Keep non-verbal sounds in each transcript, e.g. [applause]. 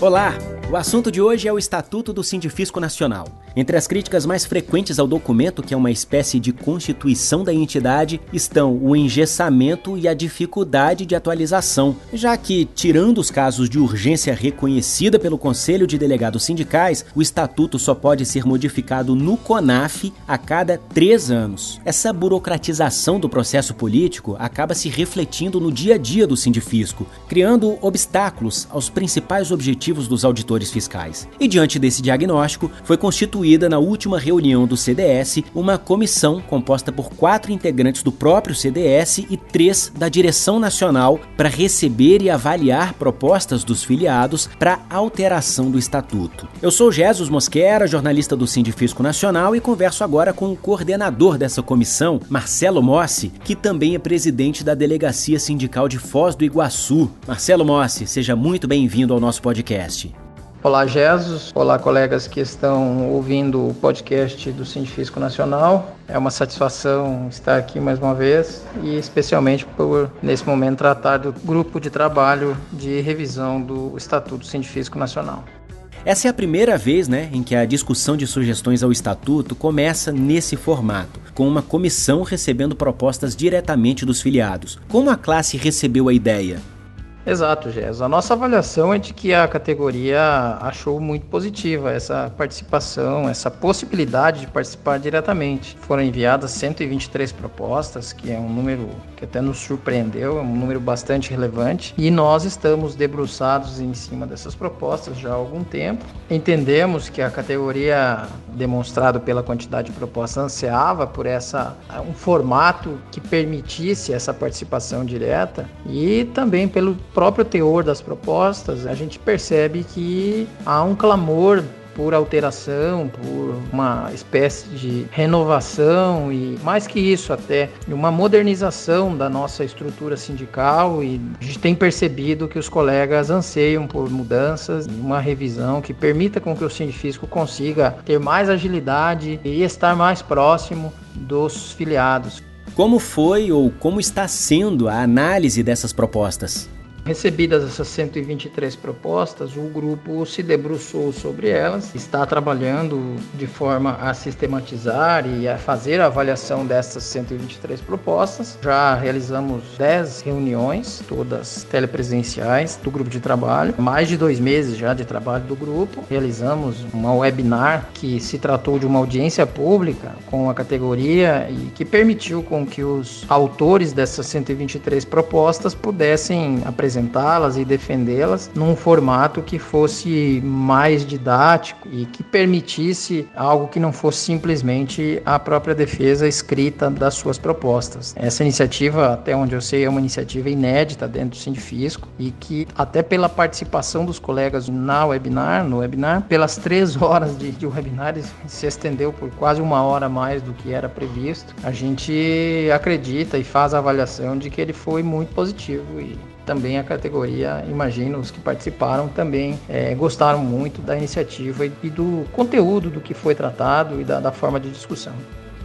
Olá! O assunto de hoje é o Estatuto do Sindifisco Nacional. Entre as críticas mais frequentes ao documento, que é uma espécie de constituição da entidade, estão o engessamento e a dificuldade de atualização, já que, tirando os casos de urgência reconhecida pelo Conselho de Delegados Sindicais, o Estatuto só pode ser modificado no CONAF a cada três anos. Essa burocratização do processo político acaba se refletindo no dia a dia do Sindifisco, criando obstáculos aos principais objetivos dos auditores fiscais. E diante desse diagnóstico, foi constituída na última reunião do CDS uma comissão composta por quatro integrantes do próprio CDS e três da direção nacional para receber e avaliar propostas dos filiados para alteração do estatuto. Eu sou Jesus Mosquera, jornalista do Sindifisco Nacional e converso agora com o coordenador dessa comissão, Marcelo Mossi, que também é presidente da Delegacia Sindical de Foz do Iguaçu. Marcelo Mossi, seja muito bem-vindo ao nosso podcast. Olá, Jesus. Olá, colegas que estão ouvindo o podcast do Sindifisco Nacional. É uma satisfação estar aqui mais uma vez e especialmente por, nesse momento, tratar do grupo de trabalho de revisão do Estatuto Sindifisco Nacional. Essa é a primeira vez né, em que a discussão de sugestões ao Estatuto começa nesse formato, com uma comissão recebendo propostas diretamente dos filiados. Como a classe recebeu a ideia? Exato, Gés. A nossa avaliação é de que a categoria achou muito positiva essa participação, essa possibilidade de participar diretamente. Foram enviadas 123 propostas, que é um número que até nos surpreendeu, é um número bastante relevante, e nós estamos debruçados em cima dessas propostas já há algum tempo. Entendemos que a categoria, demonstrado pela quantidade de propostas, ansiava por essa um formato que permitisse essa participação direta e também pelo próprio teor das propostas, a gente percebe que há um clamor por alteração, por uma espécie de renovação e mais que isso até uma modernização da nossa estrutura sindical e a gente tem percebido que os colegas anseiam por mudanças, uma revisão que permita com que o sindifisco consiga ter mais agilidade e estar mais próximo dos filiados. Como foi ou como está sendo a análise dessas propostas? Recebidas essas 123 propostas, o grupo se debruçou sobre elas, está trabalhando de forma a sistematizar e a fazer a avaliação dessas 123 propostas. Já realizamos 10 reuniões, todas telepresenciais, do grupo de trabalho, mais de dois meses já de trabalho do grupo. Realizamos uma webinar que se tratou de uma audiência pública com a categoria e que permitiu com que os autores dessas 123 propostas pudessem apresentar apresentá-las e defendê-las num formato que fosse mais didático e que permitisse algo que não fosse simplesmente a própria defesa escrita das suas propostas. Essa iniciativa, até onde eu sei, é uma iniciativa inédita dentro do Sindifisco e que até pela participação dos colegas na webinar, no webinar, pelas três [laughs] horas de, de webinar se estendeu por quase uma hora a mais do que era previsto. A gente acredita e faz a avaliação de que ele foi muito positivo e também a categoria, imagino, os que participaram também é, gostaram muito da iniciativa e, e, do conteúdo do que foi tratado e da, da forma de discussão.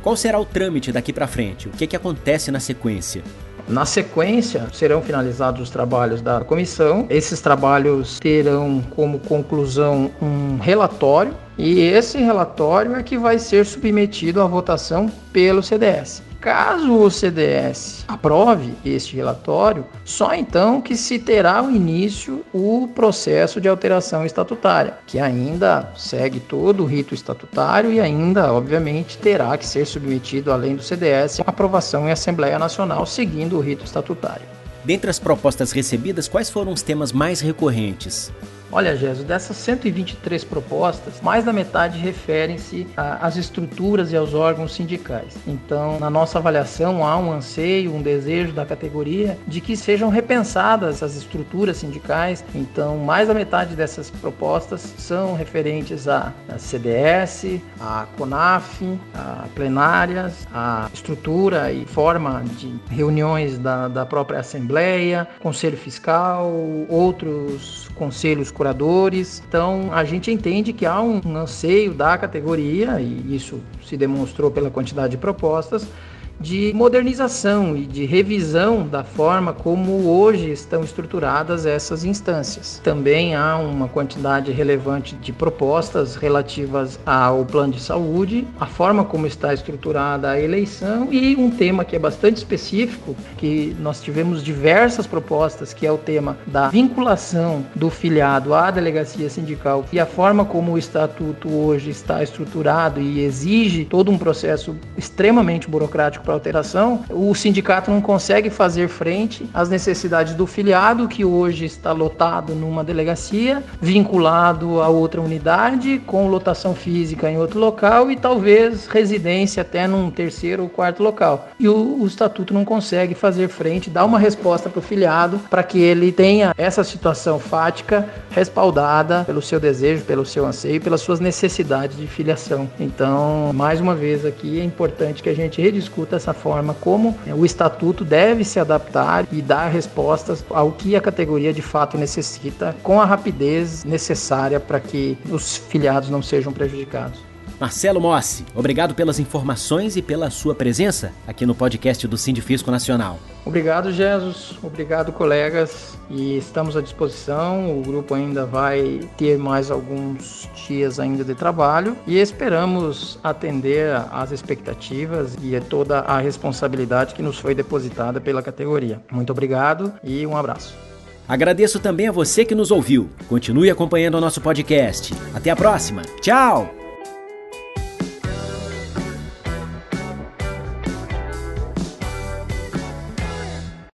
Qual será o trâmite daqui para frente? O que, é que acontece na sequência? Na sequência, serão finalizados os trabalhos da comissão. Esses trabalhos terão como conclusão um relatório, e esse relatório é que vai ser submetido à votação pelo CDS. Caso o CDS aprove este relatório, só então que se terá o início o processo de alteração estatutária, que ainda segue todo o rito estatutário e ainda, obviamente, terá que ser submetido, além do CDS, à aprovação em Assembleia Nacional, seguindo o rito estatutário. Dentre as propostas recebidas, quais foram os temas mais recorrentes? Olha, Jesus, dessas 123 propostas, mais da metade referem-se às estruturas e aos órgãos sindicais. Então, na nossa avaliação, há um anseio, um desejo da categoria de que sejam repensadas as estruturas sindicais. Então, mais da metade dessas propostas são referentes à CDS, à CONAF, a plenárias, a estrutura e forma de reuniões da, da própria Assembleia, Conselho Fiscal, outros conselhos curadores. Então, a gente entende que há um anseio da categoria, e isso se demonstrou pela quantidade de propostas, de modernização e de revisão da forma como hoje estão estruturadas essas instâncias. Também há uma quantidade relevante de propostas relativas ao plano de saúde, a forma como está estruturada a eleição e um tema que é bastante específico, que nós tivemos diversas propostas, que é o tema da vinculação do filiado à delegacia sindical e a forma como o estatuto hoje está estruturado e exige todo um processo extremamente burocrático para alteração, o sindicato não consegue fazer frente às necessidades do filiado que hoje está lotado numa delegacia, vinculado a outra unidade, com lotação física em outro local e talvez residência até num terceiro ou quarto local. E o, o estatuto não consegue fazer frente, dar uma resposta para o filiado para que ele tenha essa situação fática respaldada pelo seu desejo, pelo seu anseio, pelas suas necessidades de filiação. Então, mais uma vez aqui é importante que a gente rediscuta essa forma como o estatuto deve se adaptar e dar respostas ao que a categoria de fato necessita com a rapidez necessária para que os filiados não sejam prejudicados. Marcelo Mossi, obrigado pelas informações e pela sua presença aqui no podcast do Sindifisco Nacional. Obrigado, Jesus. Obrigado, colegas. E estamos à disposição. O grupo ainda vai ter mais alguns dias ainda de trabalho e esperamos atender às expectativas e toda a responsabilidade que nos foi depositada pela categoria. Muito obrigado e um abraço. Agradeço também a você que nos ouviu. Continue acompanhando o nosso podcast. Até a próxima. Tchau!